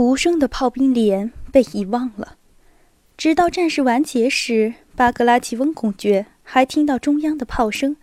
徒生的炮兵连被遗忘了，直到战事完结时，巴格拉奇翁公爵还听到中央的炮声，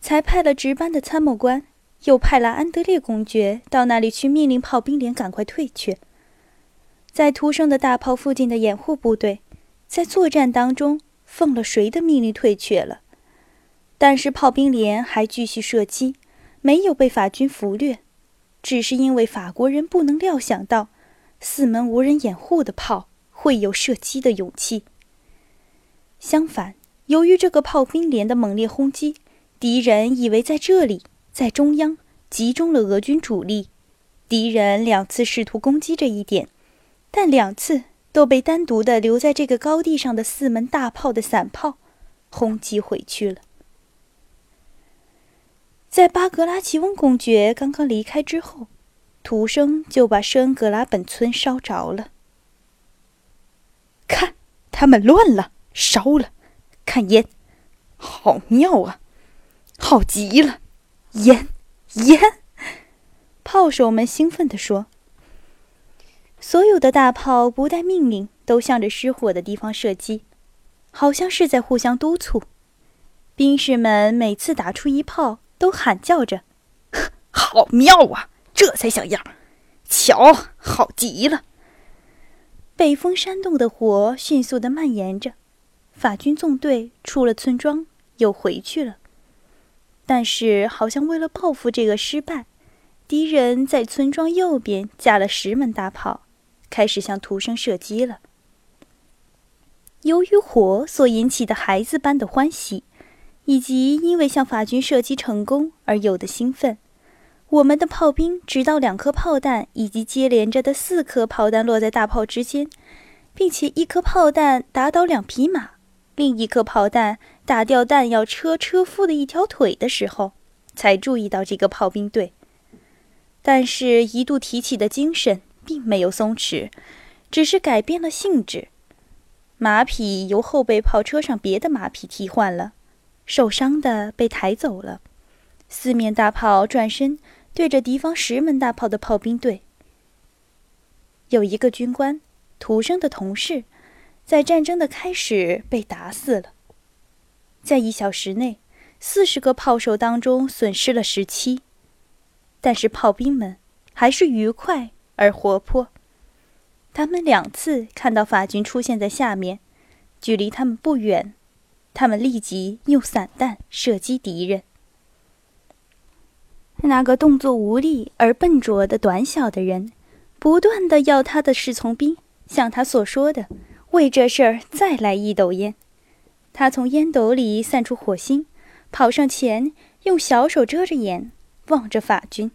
才派了值班的参谋官，又派了安德烈公爵到那里去命令炮兵连赶快退却。在徒生的大炮附近的掩护部队，在作战当中奉了谁的命令退却了？但是炮兵连还继续射击，没有被法军俘掠，只是因为法国人不能料想到，四门无人掩护的炮会有射击的勇气。相反，由于这个炮兵连的猛烈轰击，敌人以为在这里，在中央集中了俄军主力。敌人两次试图攻击这一点，但两次都被单独的留在这个高地上的四门大炮的散炮轰击回去了。在巴格拉奇翁公爵刚刚离开之后，土生就把圣格拉本村烧着了。看，他们乱了，烧了！看烟，好妙啊，好极了！烟，烟！炮手们兴奋地说。所有的大炮不带命令，都向着失火的地方射击，好像是在互相督促。兵士们每次打出一炮。都喊叫着：“ 好妙啊，这才像样！瞧，好极了！”北风煽动的火迅速的蔓延着，法军纵队出了村庄，又回去了。但是，好像为了报复这个失败，敌人在村庄右边架了十门大炮，开始向徒生射击了。由于火所引起的孩子般的欢喜。以及因为向法军射击成功而有的兴奋，我们的炮兵直到两颗炮弹以及接连着的四颗炮弹落在大炮之间，并且一颗炮弹打倒两匹马，另一颗炮弹打掉弹药车车夫的一条腿的时候，才注意到这个炮兵队。但是，一度提起的精神并没有松弛，只是改变了性质，马匹由后备炮车上别的马匹替换了。受伤的被抬走了，四面大炮转身对着敌方十门大炮的炮兵队。有一个军官，土生的同事，在战争的开始被打死了。在一小时内，四十个炮手当中损失了十七，但是炮兵们还是愉快而活泼。他们两次看到法军出现在下面，距离他们不远。他们立即用散弹射击敌人。那个动作无力而笨拙的短小的人，不断的要他的侍从兵像他所说的，为这事儿再来一斗烟。他从烟斗里散出火星，跑上前，用小手遮着眼，望着法军。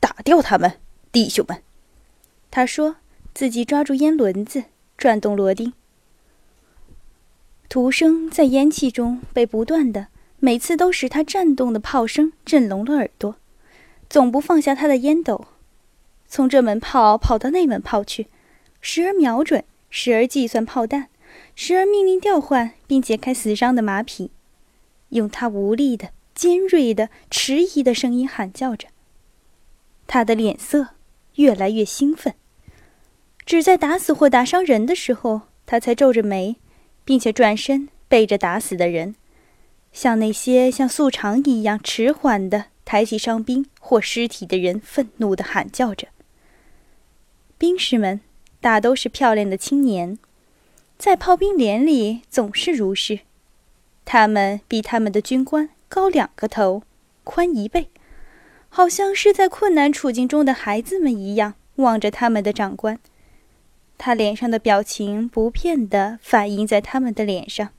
打掉他们，弟兄们！他说，自己抓住烟轮子，转动螺钉。徒生在烟气中被不断的、每次都使他颤动的炮声震聋了耳朵，总不放下他的烟斗，从这门炮跑到那门炮去，时而瞄准，时而计算炮弹，时而命令调换并解开死伤的马匹，用他无力的、尖锐的、迟疑的声音喊叫着。他的脸色越来越兴奋，只在打死或打伤人的时候，他才皱着眉。并且转身背着打死的人，向那些像素常一样迟缓的抬起伤兵或尸体的人愤怒地喊叫着。兵士们大都是漂亮的青年，在炮兵连里总是如是。他们比他们的军官高两个头，宽一倍，好像是在困难处境中的孩子们一样望着他们的长官。他脸上的表情不变地反映在他们的脸上。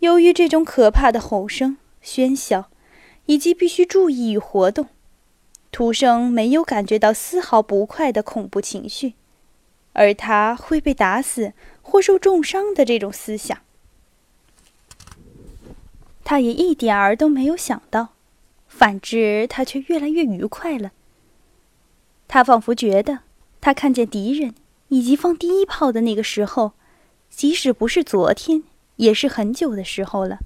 由于这种可怕的吼声、喧嚣，以及必须注意与活动，土生没有感觉到丝毫不快的恐怖情绪，而他会被打死或受重伤的这种思想，他也一点儿都没有想到。反之，他却越来越愉快了。他仿佛觉得。他看见敌人以及放第一炮的那个时候，即使不是昨天，也是很久的时候了。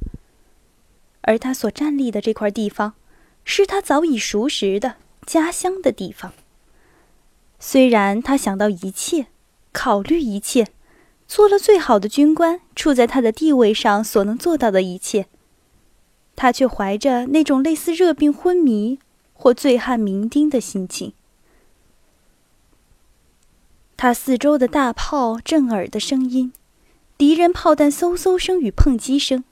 而他所站立的这块地方，是他早已熟识的家乡的地方。虽然他想到一切，考虑一切，做了最好的军官，处在他的地位上所能做到的一切，他却怀着那种类似热病昏迷或醉汉酩酊的心情。他四周的大炮震耳的声音，敌人炮弹嗖嗖声与碰击声，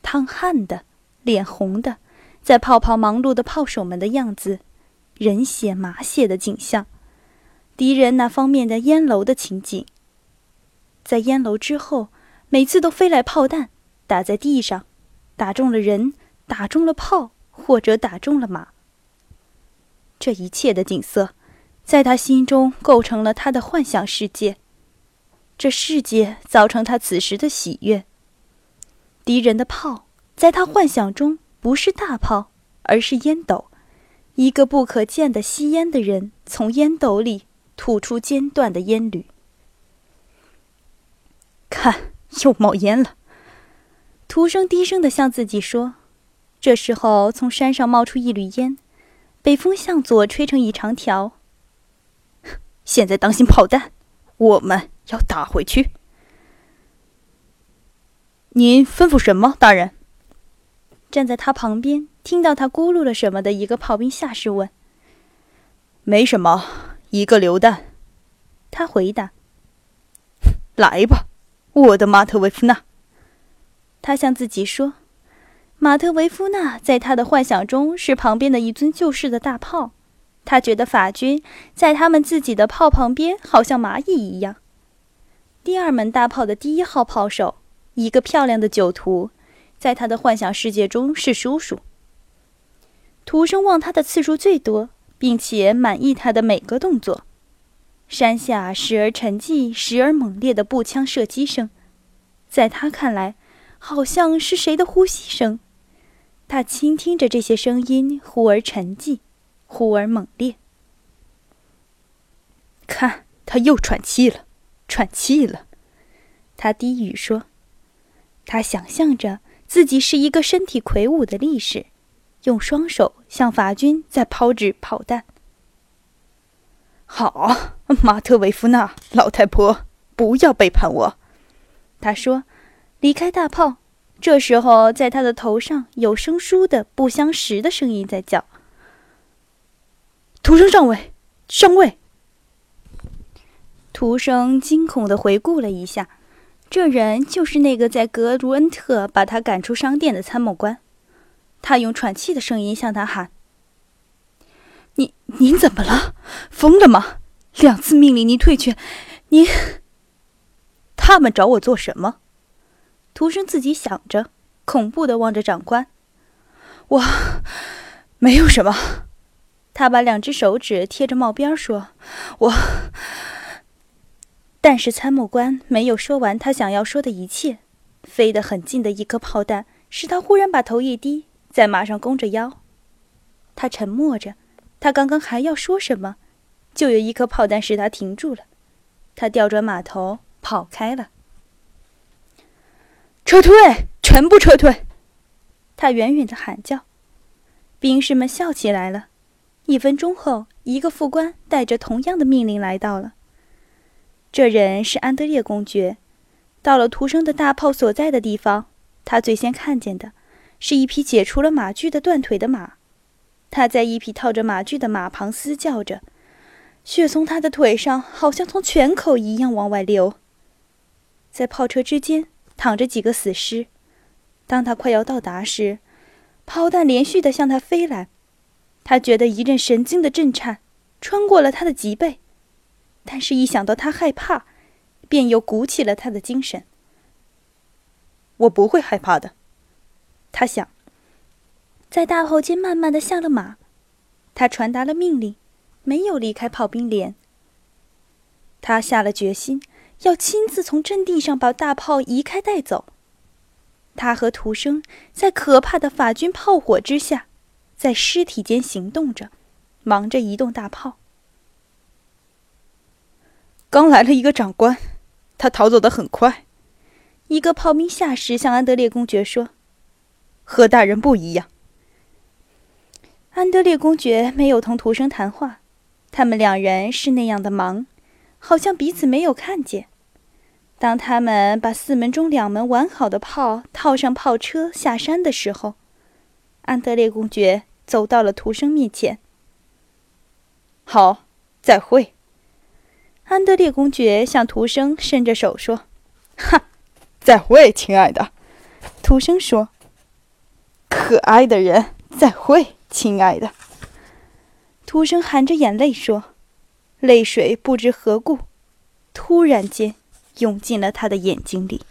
淌汗的、脸红的，在炮旁忙碌的炮手们的样子，人血马血的景象，敌人那方面的烟楼的情景。在烟楼之后，每次都飞来炮弹，打在地上，打中了人，打中了炮，或者打中了马。这一切的景色。在他心中构成了他的幻想世界，这世界造成他此时的喜悦。敌人的炮在他幻想中不是大炮，而是烟斗，一个不可见的吸烟的人从烟斗里吐出尖断的烟缕。看，又冒烟了。徒生低声的向自己说。这时候，从山上冒出一缕烟，北风向左吹成一长条。现在当心炮弹，我们要打回去。您吩咐什么，大人？站在他旁边，听到他咕噜了什么的一个炮兵下士问。没什么，一个榴弹。他回答。来吧，我的马特维夫纳。他向自己说，马特维夫纳在他的幻想中是旁边的一尊旧式的大炮。他觉得法军在他们自己的炮旁边，好像蚂蚁一样。第二门大炮的第一号炮手，一个漂亮的酒徒，在他的幻想世界中是叔叔。徒生望他的次数最多，并且满意他的每个动作。山下时而沉寂，时而猛烈的步枪射击声，在他看来，好像是谁的呼吸声。他倾听着这些声音，忽而沉寂。忽而猛烈，看他又喘气了，喘气了。他低语说：“他想象着自己是一个身体魁梧的力士，用双手向法军在抛掷炮弹。”好，马特维夫纳老太婆，不要背叛我。”他说，离开大炮。这时候，在他的头上有生疏的不相识的声音在叫。徒生上尉，上尉。徒生惊恐的回顾了一下，这人就是那个在格鲁恩特把他赶出商店的参谋官。他用喘气的声音向他喊：“您您怎么了？疯了吗？两次命令您退却，您……他们找我做什么？”徒生自己想着，恐怖的望着长官：“我没有什么。”他把两只手指贴着帽边说：“我。”但是参谋官没有说完他想要说的一切。飞得很近的一颗炮弹使他忽然把头一低，在马上弓着腰。他沉默着，他刚刚还要说什么，就有一颗炮弹使他停住了。他调转马头跑开了。撤退！全部撤退！他远远的喊叫。兵士们笑起来了。一分钟后，一个副官带着同样的命令来到了。这人是安德烈公爵。到了徒生的大炮所在的地方，他最先看见的是一匹解除了马具的断腿的马。他在一匹套着马具的马旁嘶叫着，血从他的腿上好像从泉口一样往外流。在炮车之间躺着几个死尸。当他快要到达时，炮弹连续的向他飞来。他觉得一阵神经的震颤穿过了他的脊背，但是，一想到他害怕，便又鼓起了他的精神。我不会害怕的，他想。在大后间慢慢的下了马，他传达了命令，没有离开炮兵连。他下了决心，要亲自从阵地上把大炮移开带走。他和徒生在可怕的法军炮火之下。在尸体间行动着，忙着移动大炮。刚来了一个长官，他逃走的很快。一个炮兵下士向安德烈公爵说：“和大人不一样。”安德烈公爵没有同徒生谈话，他们两人是那样的忙，好像彼此没有看见。当他们把四门中两门完好的炮套上炮车下山的时候，安德烈公爵走到了徒生面前。好，再会。安德烈公爵向图生伸着手说：“哈，再会，亲爱的。”图生说：“可爱的人，再会，亲爱的。”图生含着眼泪说：“泪水不知何故，突然间涌进了他的眼睛里。”